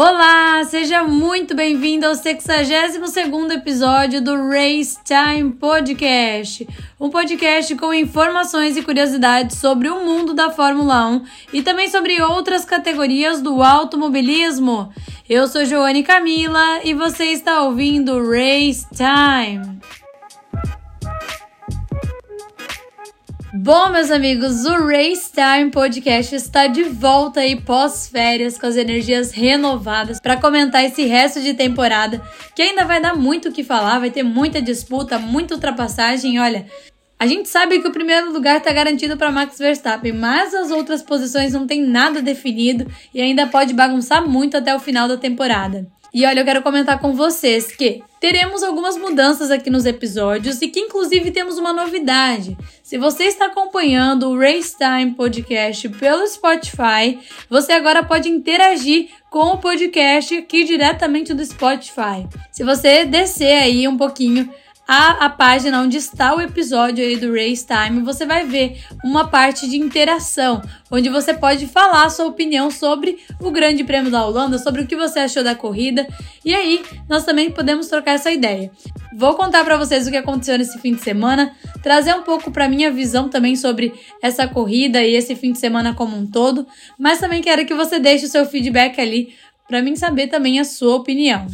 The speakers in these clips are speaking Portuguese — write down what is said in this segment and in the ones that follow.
Olá, seja muito bem-vindo ao 62º episódio do Race Time Podcast, um podcast com informações e curiosidades sobre o mundo da Fórmula 1 e também sobre outras categorias do automobilismo. Eu sou Joane Camila e você está ouvindo Race Time. Bom, meus amigos, o Race Time Podcast está de volta aí pós-férias com as energias renovadas para comentar esse resto de temporada que ainda vai dar muito o que falar, vai ter muita disputa, muita ultrapassagem. Olha, a gente sabe que o primeiro lugar está garantido para Max Verstappen, mas as outras posições não tem nada definido e ainda pode bagunçar muito até o final da temporada. E olha, eu quero comentar com vocês que teremos algumas mudanças aqui nos episódios e que inclusive temos uma novidade. Se você está acompanhando o Race Time Podcast pelo Spotify, você agora pode interagir com o podcast aqui diretamente do Spotify. Se você descer aí um pouquinho a, a página onde está o episódio aí do Race Time, você vai ver uma parte de interação, onde você pode falar a sua opinião sobre o Grande Prêmio da Holanda, sobre o que você achou da corrida, e aí nós também podemos trocar essa ideia. Vou contar para vocês o que aconteceu nesse fim de semana, trazer um pouco para minha visão também sobre essa corrida e esse fim de semana como um todo, mas também quero que você deixe o seu feedback ali para mim saber também a sua opinião.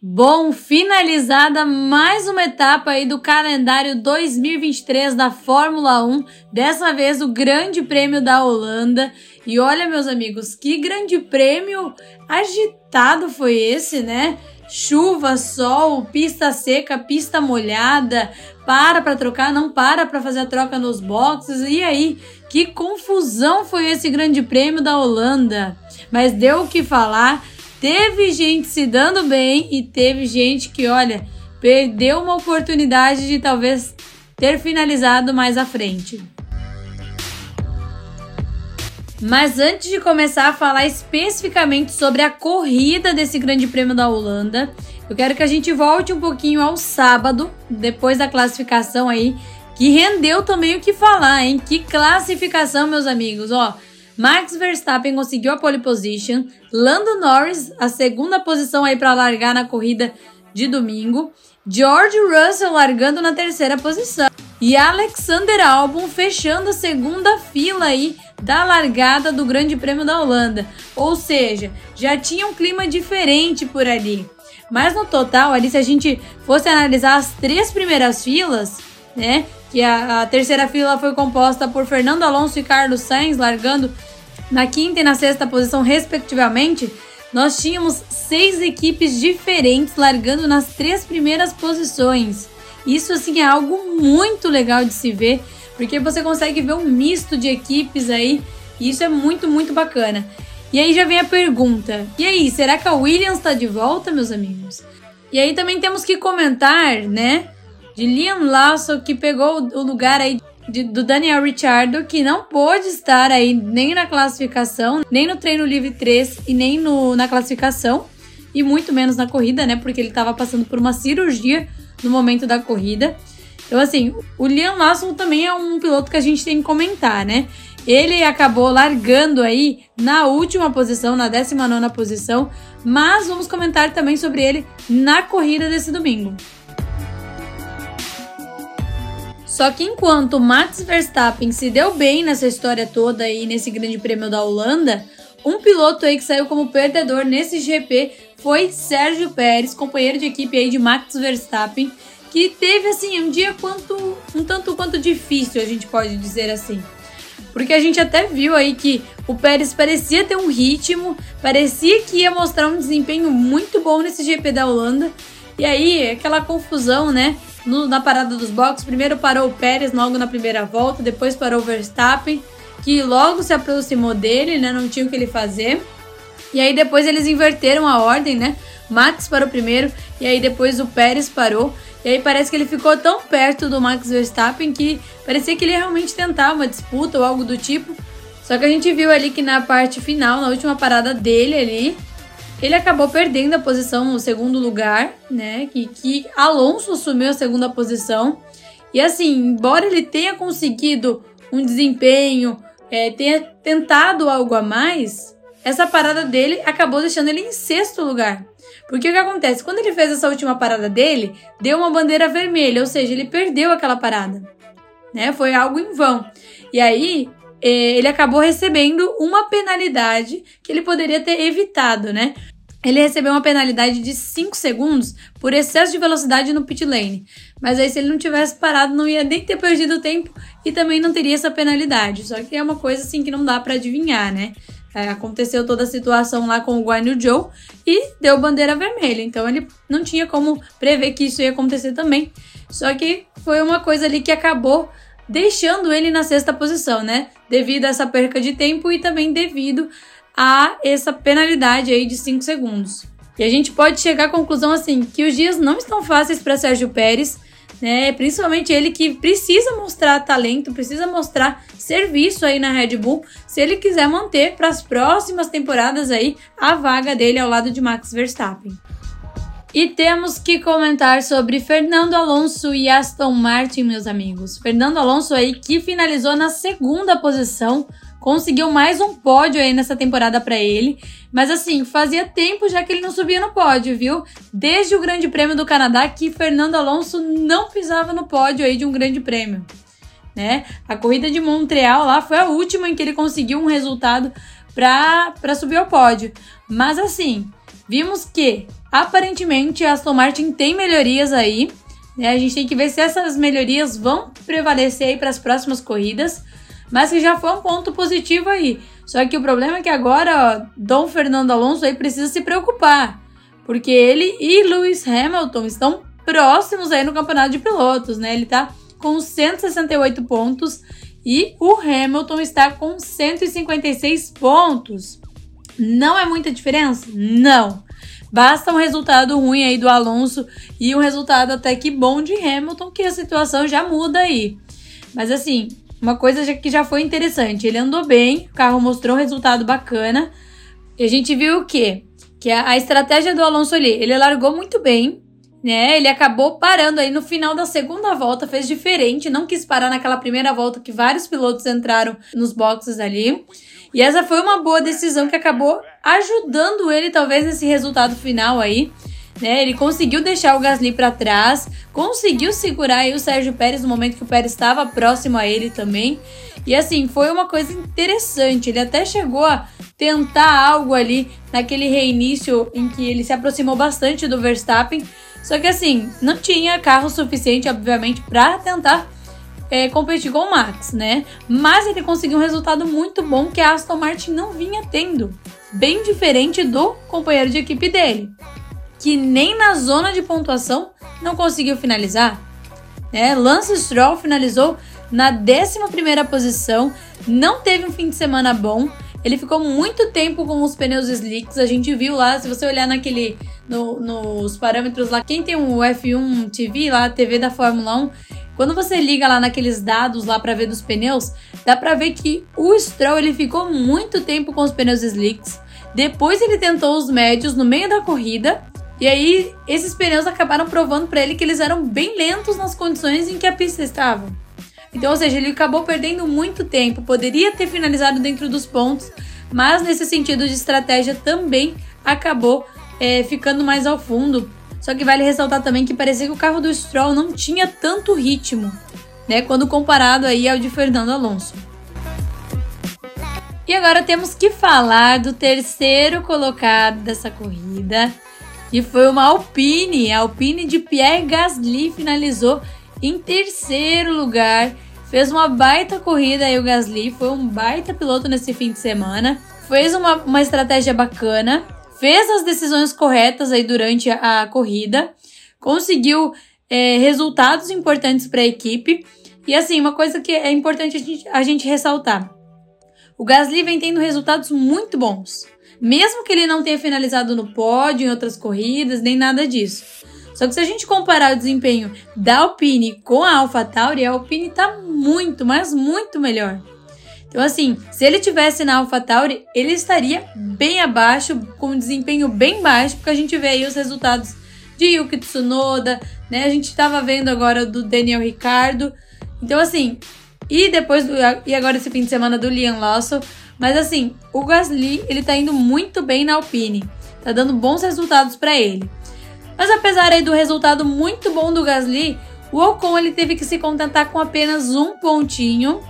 Bom, finalizada mais uma etapa aí do calendário 2023 da Fórmula 1, dessa vez o Grande Prêmio da Holanda. E olha, meus amigos, que grande prêmio agitado foi esse, né? Chuva, sol, pista seca, pista molhada, para para trocar, não para para fazer a troca nos boxes. E aí, que confusão foi esse Grande Prêmio da Holanda? Mas deu o que falar. Teve gente se dando bem e teve gente que, olha, perdeu uma oportunidade de talvez ter finalizado mais à frente. Mas antes de começar a falar especificamente sobre a corrida desse Grande Prêmio da Holanda, eu quero que a gente volte um pouquinho ao sábado, depois da classificação aí, que rendeu também o que falar, hein? Que classificação, meus amigos, ó. Max Verstappen conseguiu a pole position, Lando Norris a segunda posição aí para largar na corrida de domingo, George Russell largando na terceira posição e Alexander Albon fechando a segunda fila aí da largada do Grande Prêmio da Holanda. Ou seja, já tinha um clima diferente por ali. Mas no total, ali se a gente fosse analisar as três primeiras filas, né, que a, a terceira fila foi composta por Fernando Alonso e Carlos Sainz largando na quinta e na sexta posição, respectivamente, nós tínhamos seis equipes diferentes largando nas três primeiras posições. Isso assim é algo muito legal de se ver, porque você consegue ver um misto de equipes aí, e isso é muito, muito bacana. E aí já vem a pergunta: e aí, será que a Williams está de volta, meus amigos? E aí também temos que comentar, né, de Liam Lawson que pegou o lugar aí de, do Daniel Ricciardo, que não pôde estar aí nem na classificação, nem no treino livre 3 e nem no, na classificação, e muito menos na corrida, né? Porque ele estava passando por uma cirurgia no momento da corrida. Então, assim, o Liam Lawson também é um piloto que a gente tem que comentar, né? Ele acabou largando aí na última posição, na 19 posição, mas vamos comentar também sobre ele na corrida desse domingo. Só que enquanto Max Verstappen se deu bem nessa história toda aí nesse Grande Prêmio da Holanda, um piloto aí que saiu como perdedor nesse GP foi Sérgio Pérez, companheiro de equipe aí de Max Verstappen, que teve assim um dia quanto um tanto quanto difícil, a gente pode dizer assim. Porque a gente até viu aí que o Pérez parecia ter um ritmo, parecia que ia mostrar um desempenho muito bom nesse GP da Holanda. E aí, aquela confusão, né? No, na parada dos boxes. Primeiro parou o Pérez logo na primeira volta, depois parou o Verstappen, que logo se aproximou dele, né? Não tinha o que ele fazer. E aí depois eles inverteram a ordem, né? Max parou primeiro e aí depois o Pérez parou. E aí parece que ele ficou tão perto do Max Verstappen que parecia que ele realmente tentar uma disputa ou algo do tipo. Só que a gente viu ali que na parte final, na última parada dele ali, ele acabou perdendo a posição no segundo lugar, né? Que, que Alonso assumiu a segunda posição. E assim, embora ele tenha conseguido um desempenho é, tenha tentado algo a mais, essa parada dele acabou deixando ele em sexto lugar. Porque o que acontece? Quando ele fez essa última parada dele, deu uma bandeira vermelha, ou seja, ele perdeu aquela parada. Né? Foi algo em vão. E aí, ele acabou recebendo uma penalidade que ele poderia ter evitado, né? Ele recebeu uma penalidade de 5 segundos por excesso de velocidade no pit lane. Mas aí, se ele não tivesse parado, não ia nem ter perdido tempo e também não teria essa penalidade. Só que é uma coisa assim que não dá para adivinhar, né? É, aconteceu toda a situação lá com o Guan Yu Zhou e deu bandeira vermelha. Então ele não tinha como prever que isso ia acontecer também. Só que foi uma coisa ali que acabou deixando ele na sexta posição, né? Devido a essa perca de tempo e também devido a essa penalidade aí de 5 segundos. E a gente pode chegar à conclusão assim que os dias não estão fáceis para Sérgio Pérez, né? Principalmente ele que precisa mostrar talento, precisa mostrar serviço aí na Red Bull, se ele quiser manter para as próximas temporadas aí a vaga dele ao lado de Max Verstappen. E temos que comentar sobre Fernando Alonso e Aston Martin, meus amigos. Fernando Alonso aí que finalizou na segunda posição, conseguiu mais um pódio aí nessa temporada para ele. Mas assim, fazia tempo já que ele não subia no pódio, viu? Desde o Grande Prêmio do Canadá que Fernando Alonso não pisava no pódio aí de um Grande Prêmio. Né? A corrida de Montreal lá foi a última em que ele conseguiu um resultado para subir ao pódio. Mas assim, vimos que Aparentemente, a Aston Martin tem melhorias aí. Né? A gente tem que ver se essas melhorias vão prevalecer aí para as próximas corridas. Mas que já foi um ponto positivo aí. Só que o problema é que agora, ó, Dom Fernando Alonso aí precisa se preocupar. Porque ele e Lewis Hamilton estão próximos aí no campeonato de pilotos, né? Ele tá com 168 pontos e o Hamilton está com 156 pontos. Não é muita diferença? Não. Basta um resultado ruim aí do Alonso e um resultado até que bom de Hamilton, que a situação já muda aí. Mas assim, uma coisa que já foi interessante, ele andou bem, o carro mostrou um resultado bacana. E a gente viu o quê? Que a, a estratégia do Alonso ali, ele largou muito bem, né? Ele acabou parando aí no final da segunda volta, fez diferente, não quis parar naquela primeira volta que vários pilotos entraram nos boxes ali. E essa foi uma boa decisão que acabou ajudando ele, talvez, nesse resultado final aí. Né, ele conseguiu deixar o Gasly para trás, conseguiu segurar aí o Sérgio Pérez no momento que o Pérez estava próximo a ele também. E assim, foi uma coisa interessante. Ele até chegou a tentar algo ali naquele reinício em que ele se aproximou bastante do Verstappen. Só que assim, não tinha carro suficiente, obviamente, para tentar é, competir com o Max, né? Mas ele conseguiu um resultado muito bom que a Aston Martin não vinha tendo. Bem diferente do companheiro de equipe dele, que nem na zona de pontuação não conseguiu finalizar. Né? Lance Stroll finalizou na 11 posição, não teve um fim de semana bom. Ele ficou muito tempo com os pneus slicks. A gente viu lá, se você olhar naquele no, nos parâmetros lá, quem tem um F1 TV lá, TV da Fórmula 1, quando você liga lá naqueles dados lá para ver dos pneus, dá para ver que o Stroll ele ficou muito tempo com os pneus slicks. Depois ele tentou os médios no meio da corrida e aí esses pneus acabaram provando para ele que eles eram bem lentos nas condições em que a pista estava. Então, ou seja, ele acabou perdendo muito tempo, poderia ter finalizado dentro dos pontos, mas nesse sentido de estratégia também acabou é, ficando mais ao fundo só que vale ressaltar também que parecia que o carro do Stroll não tinha tanto ritmo, né, quando comparado aí ao de Fernando Alonso. E agora temos que falar do terceiro colocado dessa corrida, que foi uma Alpine. A Alpine de Pierre Gasly finalizou em terceiro lugar. Fez uma baita corrida aí o Gasly, foi um baita piloto nesse fim de semana. Fez uma, uma estratégia bacana, fez as decisões corretas aí durante a, a corrida, conseguiu é, resultados importantes para a equipe. E assim, uma coisa que é importante a gente, a gente ressaltar: o Gasly vem tendo resultados muito bons, mesmo que ele não tenha finalizado no pódio em outras corridas, nem nada disso. Só que se a gente comparar o desempenho da Alpine com a AlphaTauri, a Alpine está muito, mas muito melhor. Então, assim, se ele tivesse na AlphaTauri, ele estaria bem abaixo, com um desempenho bem baixo, porque a gente vê aí os resultados de Yuki Tsunoda, né? A gente estava vendo agora do Daniel Ricardo. Então, assim, E depois do, e agora esse fim de semana do Liam Lawson. Mas assim, o Gasly, ele tá indo muito bem na Alpine. Tá dando bons resultados para ele. Mas apesar aí do resultado muito bom do Gasly, o Ocon ele teve que se contentar com apenas um pontinho,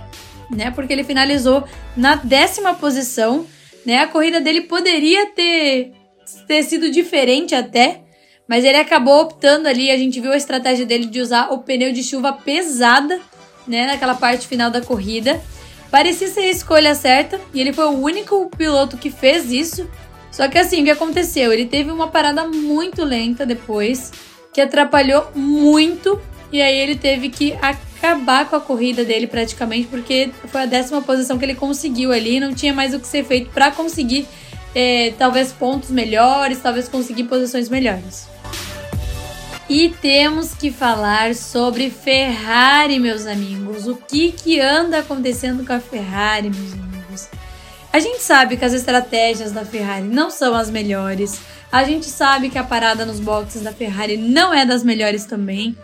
né? Porque ele finalizou na décima posição, né? A corrida dele poderia ter, ter sido diferente até, mas ele acabou optando ali. A gente viu a estratégia dele de usar o pneu de chuva pesada, né? Naquela parte final da corrida. Parecia ser a escolha certa e ele foi o único piloto que fez isso. Só que assim, o que aconteceu? Ele teve uma parada muito lenta depois, que atrapalhou muito, e aí ele teve que acabar com a corrida dele praticamente, porque foi a décima posição que ele conseguiu ali, não tinha mais o que ser feito para conseguir é, talvez pontos melhores, talvez conseguir posições melhores. E temos que falar sobre Ferrari, meus amigos. O que que anda acontecendo com a Ferrari, meus amigos? A gente sabe que as estratégias da Ferrari não são as melhores. A gente sabe que a parada nos boxes da Ferrari não é das melhores também.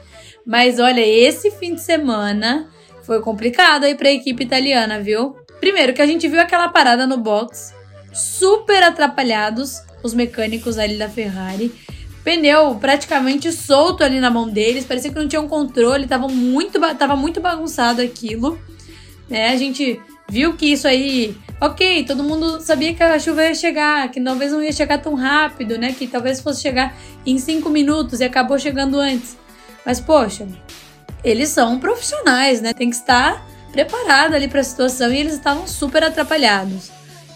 Mas olha, esse fim de semana foi complicado aí para a equipe italiana, viu? Primeiro que a gente viu aquela parada no box, super atrapalhados os mecânicos ali da Ferrari pneu praticamente solto ali na mão deles, parecia que não tinham controle, tava muito, tava muito bagunçado aquilo. Né? A gente viu que isso aí, ok, todo mundo sabia que a chuva ia chegar, que talvez não ia chegar tão rápido, né? Que talvez fosse chegar em cinco minutos e acabou chegando antes. Mas poxa, eles são profissionais, né? Tem que estar preparado ali para a situação e eles estavam super atrapalhados.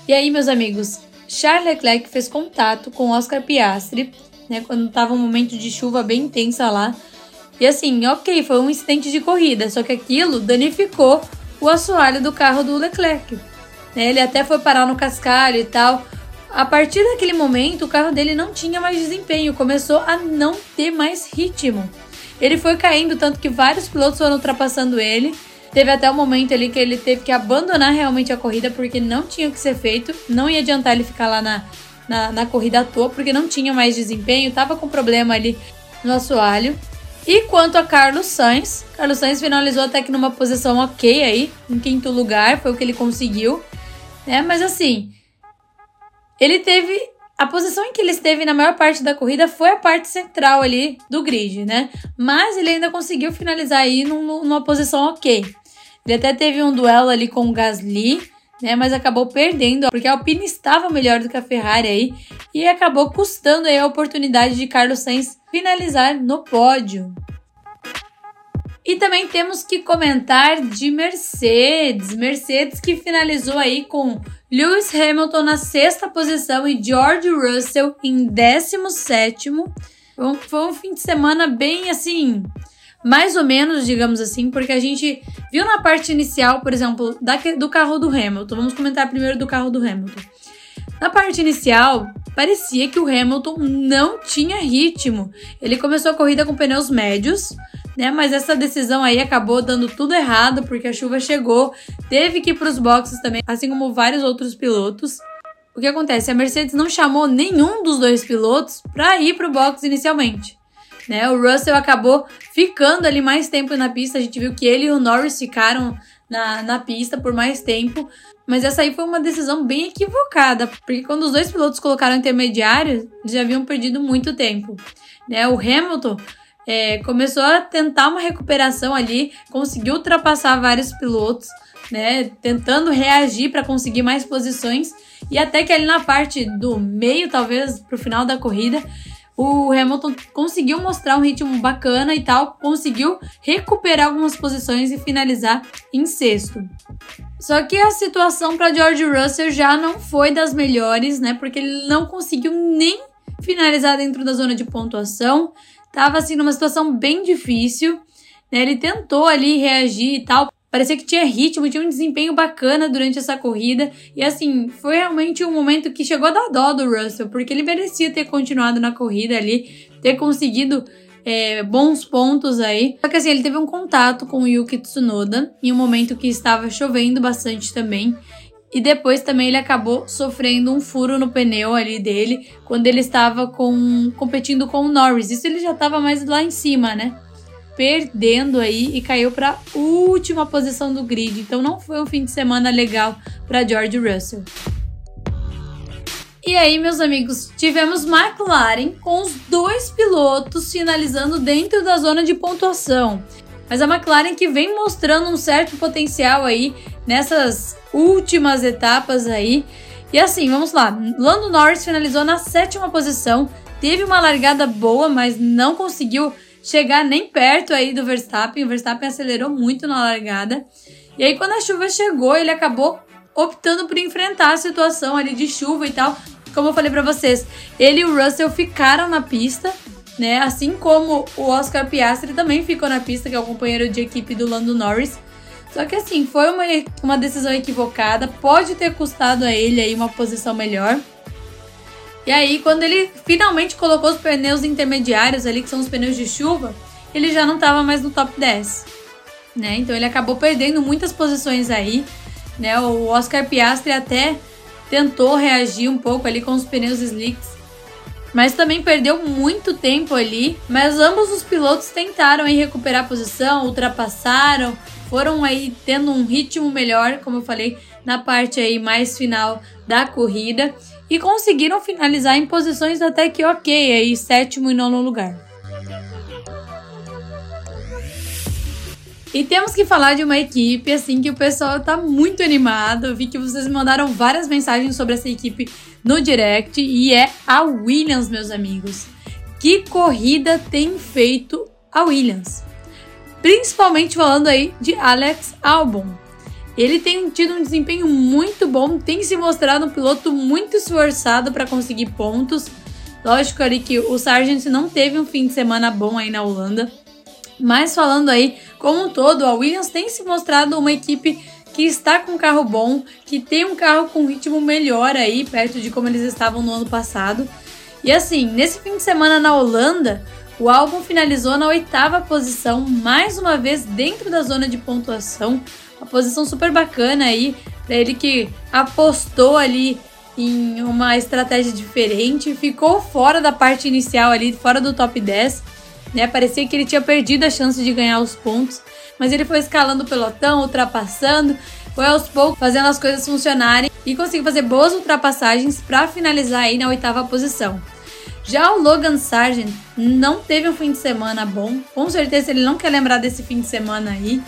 E aí, meus amigos, Charles Leclerc fez contato com Oscar Piastri né? Quando tava um momento de chuva bem intensa lá. E assim, ok, foi um incidente de corrida, só que aquilo danificou o assoalho do carro do Leclerc. Né? Ele até foi parar no cascalho e tal. A partir daquele momento, o carro dele não tinha mais desempenho, começou a não ter mais ritmo. Ele foi caindo, tanto que vários pilotos foram ultrapassando ele. Teve até o um momento ali que ele teve que abandonar realmente a corrida porque não tinha o que ser feito, não ia adiantar ele ficar lá na, na, na corrida à toa, porque não tinha mais desempenho, tava com problema ali no assoalho. E quanto a Carlos Sainz, Carlos Sainz finalizou até que numa posição ok aí, em quinto lugar, foi o que ele conseguiu, né? Mas assim, ele teve a posição em que ele esteve na maior parte da corrida foi a parte central ali do grid, né? Mas ele ainda conseguiu finalizar aí numa posição ok. Ele até teve um duelo ali com o Gasly, né? Mas acabou perdendo, porque a Alpine estava melhor do que a Ferrari aí e acabou custando aí a oportunidade de Carlos Sainz finalizar no pódio. E também temos que comentar de Mercedes. Mercedes que finalizou aí com Lewis Hamilton na sexta posição e George Russell em 17. Foi um fim de semana bem assim mais ou menos, digamos assim, porque a gente viu na parte inicial, por exemplo, da, do carro do Hamilton. Vamos comentar primeiro do carro do Hamilton. Na parte inicial, parecia que o Hamilton não tinha ritmo. Ele começou a corrida com pneus médios, né? Mas essa decisão aí acabou dando tudo errado porque a chuva chegou, teve que ir para os boxes também, assim como vários outros pilotos. O que acontece? A Mercedes não chamou nenhum dos dois pilotos para ir para o box inicialmente. Né? O Russell acabou ficando ali mais tempo na pista. A gente viu que ele e o Norris ficaram na, na pista por mais tempo. Mas essa aí foi uma decisão bem equivocada, porque quando os dois pilotos colocaram intermediário, eles já haviam perdido muito tempo. Né? O Hamilton é, começou a tentar uma recuperação ali, conseguiu ultrapassar vários pilotos, né? Tentando reagir para conseguir mais posições. E até que ali na parte do meio, talvez, para o final da corrida, o Hamilton conseguiu mostrar um ritmo bacana e tal, conseguiu recuperar algumas posições e finalizar em sexto. Só que a situação para George Russell já não foi das melhores, né? Porque ele não conseguiu nem finalizar dentro da zona de pontuação. Tava assim numa situação bem difícil, né? Ele tentou ali reagir e tal, Parecia que tinha ritmo, tinha um desempenho bacana durante essa corrida. E assim, foi realmente um momento que chegou a dar dó do Russell, porque ele merecia ter continuado na corrida ali, ter conseguido é, bons pontos aí. Só que assim, ele teve um contato com o Yuki Tsunoda em um momento que estava chovendo bastante também. E depois também ele acabou sofrendo um furo no pneu ali dele quando ele estava com, competindo com o Norris. Isso ele já estava mais lá em cima, né? perdendo aí e caiu para última posição do grid. Então não foi um fim de semana legal para George Russell. E aí, meus amigos, tivemos McLaren com os dois pilotos finalizando dentro da zona de pontuação. Mas a McLaren que vem mostrando um certo potencial aí nessas últimas etapas aí. E assim, vamos lá. Lando Norris finalizou na sétima posição, teve uma largada boa, mas não conseguiu chegar nem perto aí do Verstappen. O Verstappen acelerou muito na largada. E aí, quando a chuva chegou, ele acabou optando por enfrentar a situação ali de chuva e tal. Como eu falei para vocês, ele e o Russell ficaram na pista, né? Assim como o Oscar Piastri também ficou na pista, que é o companheiro de equipe do Lando Norris. Só que assim, foi uma, uma decisão equivocada, pode ter custado a ele aí uma posição melhor. E aí, quando ele finalmente colocou os pneus intermediários ali, que são os pneus de chuva, ele já não estava mais no top 10. Né? Então ele acabou perdendo muitas posições aí. Né? O Oscar Piastri até tentou reagir um pouco ali com os pneus slicks, mas também perdeu muito tempo ali. Mas ambos os pilotos tentaram aí recuperar a posição, ultrapassaram, foram aí tendo um ritmo melhor, como eu falei, na parte aí mais final da corrida e conseguiram finalizar em posições até que ok, aí sétimo e nono lugar. E temos que falar de uma equipe assim que o pessoal tá muito animado. Eu vi que vocês mandaram várias mensagens sobre essa equipe no direct e é a Williams, meus amigos. Que corrida tem feito a Williams? Principalmente falando aí de Alex Albon. Ele tem tido um desempenho muito bom, tem se mostrado um piloto muito esforçado para conseguir pontos. Lógico ali que o Sargent não teve um fim de semana bom aí na Holanda. Mas falando aí, como um todo, a Williams tem se mostrado uma equipe que está com um carro bom, que tem um carro com ritmo melhor aí, perto de como eles estavam no ano passado. E assim, nesse fim de semana na Holanda, o álbum finalizou na oitava posição, mais uma vez dentro da zona de pontuação, uma posição super bacana aí para ele que apostou ali em uma estratégia diferente, ficou fora da parte inicial ali, fora do top 10, né? Parecia que ele tinha perdido a chance de ganhar os pontos, mas ele foi escalando o pelotão, ultrapassando, foi aos poucos fazendo as coisas funcionarem e conseguiu fazer boas ultrapassagens para finalizar aí na oitava posição. Já o Logan Sargent não teve um fim de semana bom, com certeza ele não quer lembrar desse fim de semana aí,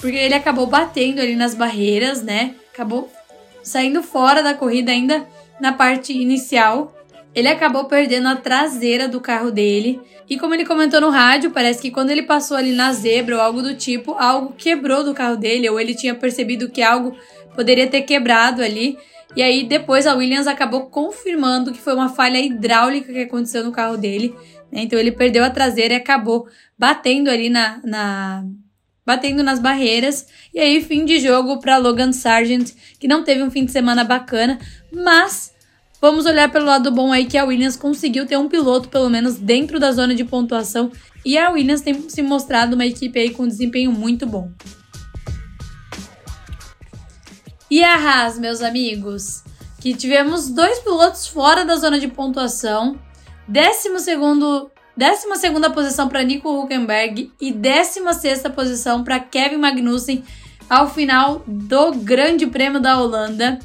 porque ele acabou batendo ali nas barreiras, né? Acabou saindo fora da corrida ainda na parte inicial. Ele acabou perdendo a traseira do carro dele. E como ele comentou no rádio, parece que quando ele passou ali na zebra ou algo do tipo, algo quebrou do carro dele, ou ele tinha percebido que algo poderia ter quebrado ali. E aí depois a Williams acabou confirmando que foi uma falha hidráulica que aconteceu no carro dele. Né? Então ele perdeu a traseira e acabou batendo ali na, na, batendo nas barreiras. E aí, fim de jogo para Logan Sargent, que não teve um fim de semana bacana, mas vamos olhar pelo lado bom aí que a Williams conseguiu ter um piloto pelo menos dentro da zona de pontuação e a Williams tem se mostrado uma equipe aí com desempenho muito bom. E a Haas, meus amigos, que tivemos dois pilotos fora da zona de pontuação, décimo segundo 12 posição para Nico Huckenberg e 16 posição para Kevin Magnussen ao final do Grande Prêmio da Holanda.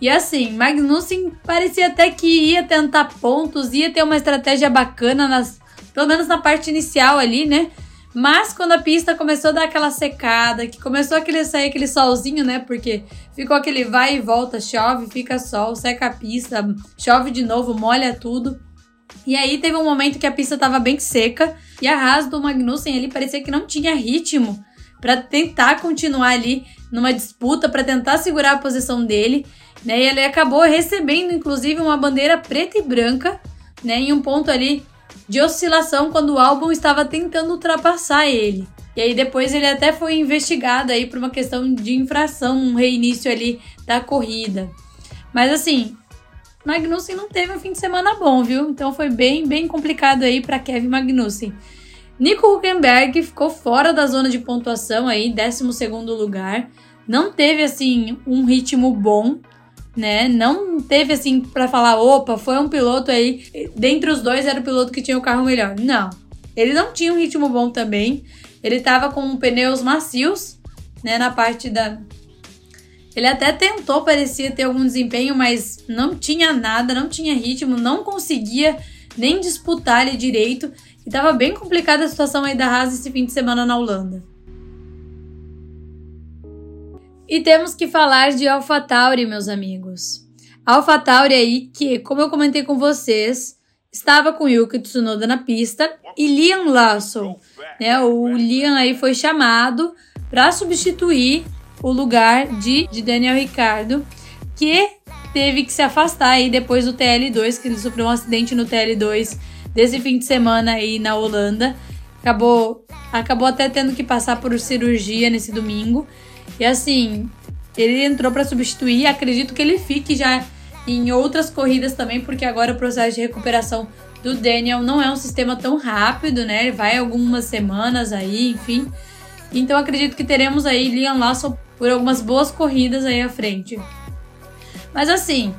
E assim, Magnussen parecia até que ia tentar pontos, ia ter uma estratégia bacana, nas, pelo menos na parte inicial ali, né? Mas quando a pista começou a dar aquela secada, que começou a sair aquele solzinho, né? Porque ficou aquele vai e volta, chove, fica sol, seca a pista, chove de novo, molha tudo. E aí teve um momento que a pista estava bem seca e a Haas do Magnussen ali parecia que não tinha ritmo para tentar continuar ali numa disputa para tentar segurar a posição dele, né? E ele acabou recebendo inclusive uma bandeira preta e branca, né, em um ponto ali de oscilação quando o álbum estava tentando ultrapassar ele. E aí depois ele até foi investigado aí por uma questão de infração, um reinício ali da corrida. Mas assim, Magnussen não teve um fim de semana bom, viu? Então foi bem, bem complicado aí para Kevin Magnussen. Nico Huckenberg ficou fora da zona de pontuação aí, 12 lugar. Não teve assim um ritmo bom, né? Não teve assim para falar, opa, foi um piloto aí, dentre os dois era o piloto que tinha o carro melhor. Não. Ele não tinha um ritmo bom também. Ele tava com pneus macios, né, na parte da ele até tentou, parecia ter algum desempenho, mas não tinha nada, não tinha ritmo, não conseguia nem disputar ele direito. E tava bem complicada a situação aí da Haas esse fim de semana na Holanda. E temos que falar de AlphaTauri, meus amigos. AlphaTauri aí que, como eu comentei com vocês, estava com Yuki Tsunoda na pista e Liam Lawson, né? O Liam aí foi chamado para substituir o lugar de, de Daniel Ricardo, que teve que se afastar aí depois do TL2, que ele sofreu um acidente no TL2 desse fim de semana aí na Holanda. Acabou, acabou até tendo que passar por cirurgia nesse domingo. E assim, ele entrou para substituir. Acredito que ele fique já em outras corridas também, porque agora o processo de recuperação do Daniel não é um sistema tão rápido, né? Ele vai algumas semanas aí, enfim. Então acredito que teremos aí Liam Lawson por algumas boas corridas aí à frente. Mas assim,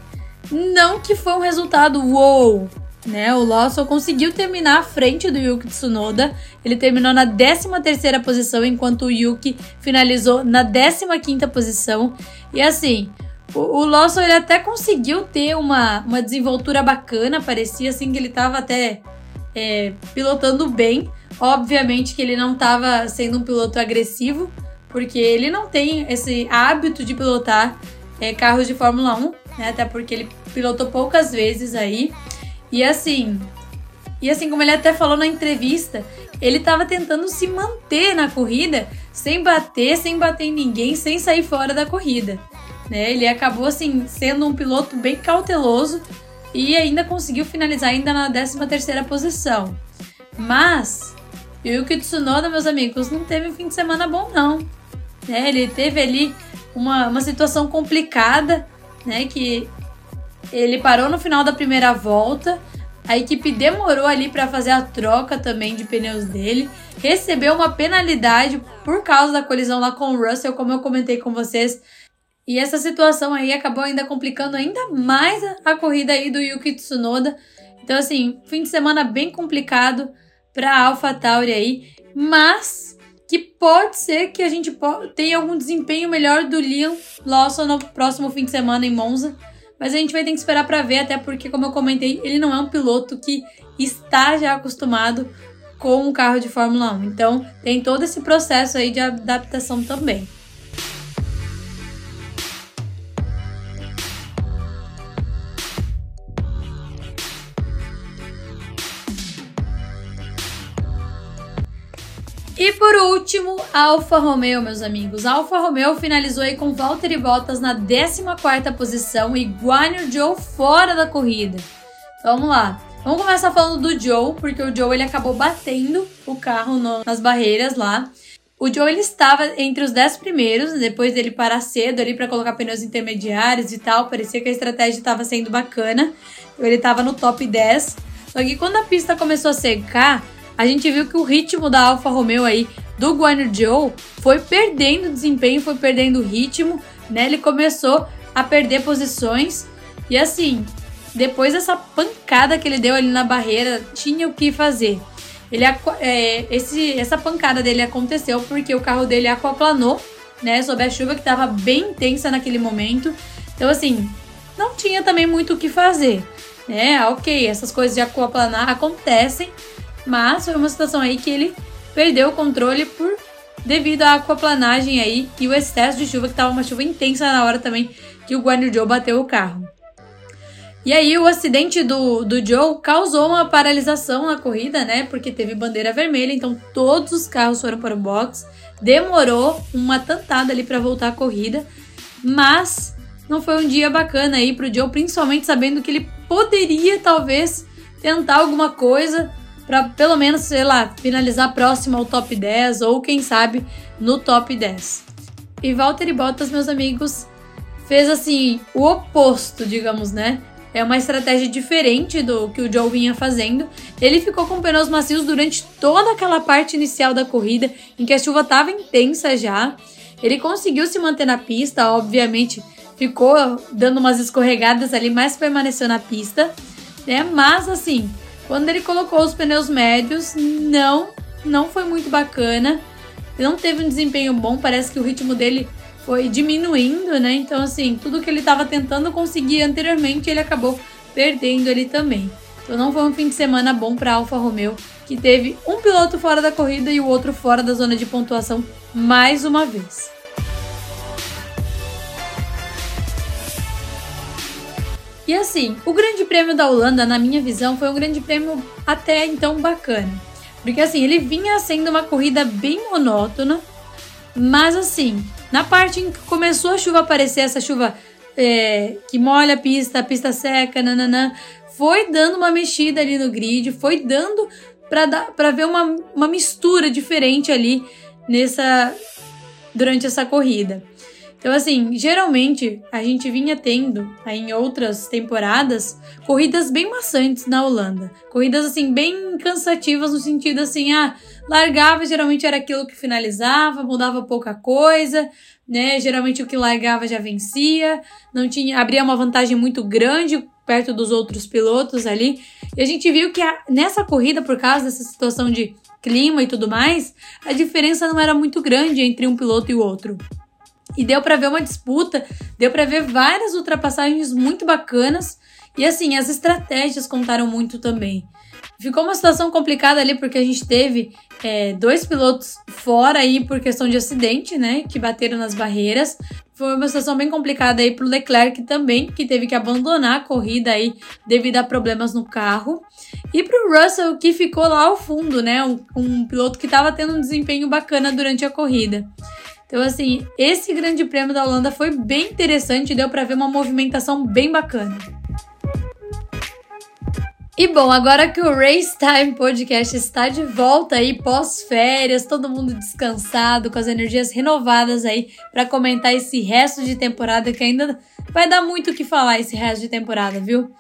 não que foi um resultado wow, né? O Lawson conseguiu terminar à frente do Yuki Tsunoda. Ele terminou na 13ª posição, enquanto o Yuki finalizou na 15ª posição. E assim, o, o Lawson ele até conseguiu ter uma, uma desenvoltura bacana, parecia assim que ele estava até é, pilotando bem. Obviamente que ele não estava sendo um piloto agressivo, porque ele não tem esse hábito de pilotar é, carros de Fórmula 1, né? Até porque ele pilotou poucas vezes aí. E assim, e assim como ele até falou na entrevista, ele estava tentando se manter na corrida sem bater, sem bater em ninguém, sem sair fora da corrida. Né? Ele acabou assim sendo um piloto bem cauteloso e ainda conseguiu finalizar ainda na 13 terceira posição. Mas Yuki Tsunoda, meus amigos, não teve um fim de semana bom não. Né? Ele teve ali uma, uma situação complicada, né? Que ele parou no final da primeira volta. A equipe demorou ali para fazer a troca também de pneus dele. Recebeu uma penalidade por causa da colisão lá com o Russell, como eu comentei com vocês. E essa situação aí acabou ainda complicando ainda mais a, corrida aí do Yuki Tsunoda. Então, assim, fim de semana bem complicado para a AlphaTauri aí. Mas que pode ser que a gente tenha algum desempenho melhor do Liam Lawson no próximo fim de semana em Monza. Mas a gente vai ter que esperar para ver, até porque, como eu comentei, ele não é um piloto que está já acostumado com um carro de Fórmula 1. Então, tem todo esse processo aí de adaptação também. E por último, Alfa Romeo, meus amigos. Alfa Romeo finalizou aí com Valtteri Bottas na 14ª posição e Guanyu Joe fora da corrida. Vamos lá. Vamos começar falando do Joe, porque o Joe ele acabou batendo o carro no, nas barreiras lá. O Joe ele estava entre os 10 primeiros, depois dele parar cedo ali para colocar pneus intermediários e tal. Parecia que a estratégia estava sendo bacana. Ele estava no top 10. Só que quando a pista começou a secar, a gente viu que o ritmo da Alfa Romeo aí do Guanyu Zhou foi perdendo desempenho, foi perdendo ritmo, né? Ele começou a perder posições e assim, depois dessa pancada que ele deu ali na barreira, tinha o que fazer. Ele é, esse, essa pancada dele aconteceu porque o carro dele aquaplanou, né, sob a chuva que estava bem intensa naquele momento. Então assim, não tinha também muito o que fazer, né? Ok, essas coisas de aquaplanar acontecem, mas foi uma situação aí que ele perdeu o controle por devido à aquaplanagem aí e o excesso de chuva, que estava uma chuva intensa na hora também que o Guanyu Joe bateu o carro. E aí o acidente do, do Joe causou uma paralisação na corrida, né? Porque teve bandeira vermelha, então todos os carros foram para o box. Demorou uma tantada ali para voltar a corrida, mas não foi um dia bacana aí para o Joe, principalmente sabendo que ele poderia talvez tentar alguma coisa para pelo menos, sei lá, finalizar próximo ao top 10 ou quem sabe no top 10. E Valtteri Bottas, meus amigos, fez assim o oposto, digamos, né? É uma estratégia diferente do que o Joe vinha fazendo. Ele ficou com pneus macios durante toda aquela parte inicial da corrida, em que a chuva estava intensa já. Ele conseguiu se manter na pista, obviamente ficou dando umas escorregadas ali, mas permaneceu na pista, né? Mas assim, Quando ele colocou os pneus médios, não, não foi muito bacana. Não teve um desempenho bom, parece que o ritmo dele foi diminuindo, né? Então, assim, tudo que ele estava tentando conseguir anteriormente, ele acabou perdendo ali também. Então, não foi um fim de semana bom para Alfa Romeo, que teve um piloto fora da corrida e o outro fora da zona de pontuação mais uma vez. E assim, o Grande Prêmio da Holanda, na minha visão, foi um grande prêmio até então bacana. Porque assim, ele vinha sendo uma corrida bem monótona, mas assim, na parte em que começou a chuva aparecer, essa chuva é, que molha a pista, a pista seca, nananã, foi dando uma mexida ali no grid, foi dando para ver uma, uma mistura diferente ali nessa durante essa corrida. Então, assim, geralmente a gente vinha tendo em outras temporadas corridas bem maçantes na Holanda. Corridas, assim, bem cansativas no sentido assim, ah, largava geralmente era aquilo que finalizava, mudava pouca coisa, né? Geralmente o que largava já vencia, não tinha, abria uma vantagem muito grande perto dos outros pilotos ali. E a gente viu que a, nessa corrida, por causa dessa situação de clima e tudo mais, a diferença não era muito grande entre um piloto e o outro. E deu para ver uma disputa, deu para ver várias ultrapassagens muito bacanas. E assim, as estratégias contaram muito também. Ficou uma situação complicada ali porque a gente teve é, dois pilotos fora aí por questão de acidente, né? Que bateram nas barreiras. Foi uma situação bem complicada aí pro Leclerc também, que teve que abandonar a corrida aí devido a problemas no carro. E pro Russell, que ficou lá ao fundo, né? Um, um piloto que estava tendo um desempenho bacana durante a corrida. Então, assim, esse grande prêmio da Holanda foi bem interessante, deu para ver uma movimentação bem bacana. E bom, agora que o Race Time Podcast está de volta aí pós-férias, todo mundo descansado, com as energias renovadas aí para comentar esse resto de temporada que ainda vai dar muito o que falar esse resto de temporada, viu?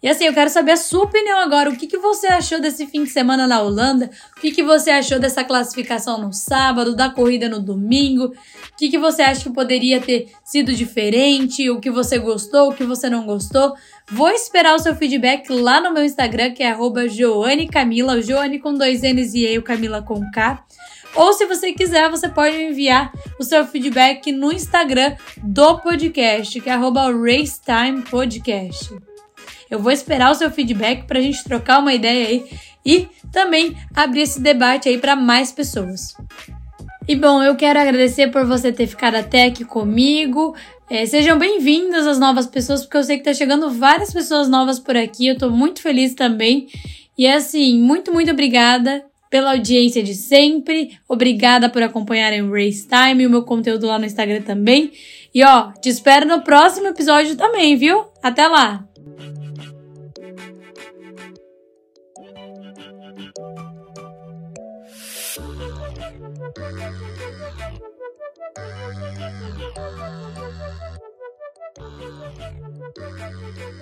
E assim, eu quero saber a sua opinião agora. O que, que você achou desse fim de semana na Holanda? O que, que você achou dessa classificação no sábado, da corrida no domingo? O que, que você acha que poderia ter sido diferente? O que você gostou, o que você não gostou? Vou esperar o seu feedback lá no meu Instagram, que é @joanecamila, Joane com dois N's e eu, Camila com K. Ou se você quiser, você pode enviar o seu feedback no Instagram do podcast, que é @racetimepodcast. Eu vou esperar o seu feedback para a gente trocar uma ideia aí e também abrir esse debate aí para mais pessoas. E bom, eu quero agradecer por você ter ficado até aqui comigo. É, sejam bem-vindos as novas pessoas, porque eu sei que tá chegando várias pessoas novas por aqui. Eu tô muito feliz também. E assim, muito, muito obrigada pela audiência de sempre. Obrigada por acompanharem o Race Time e o meu conteúdo lá no Instagram também. E ó, te espero no próximo episódio também, viu? Até lá!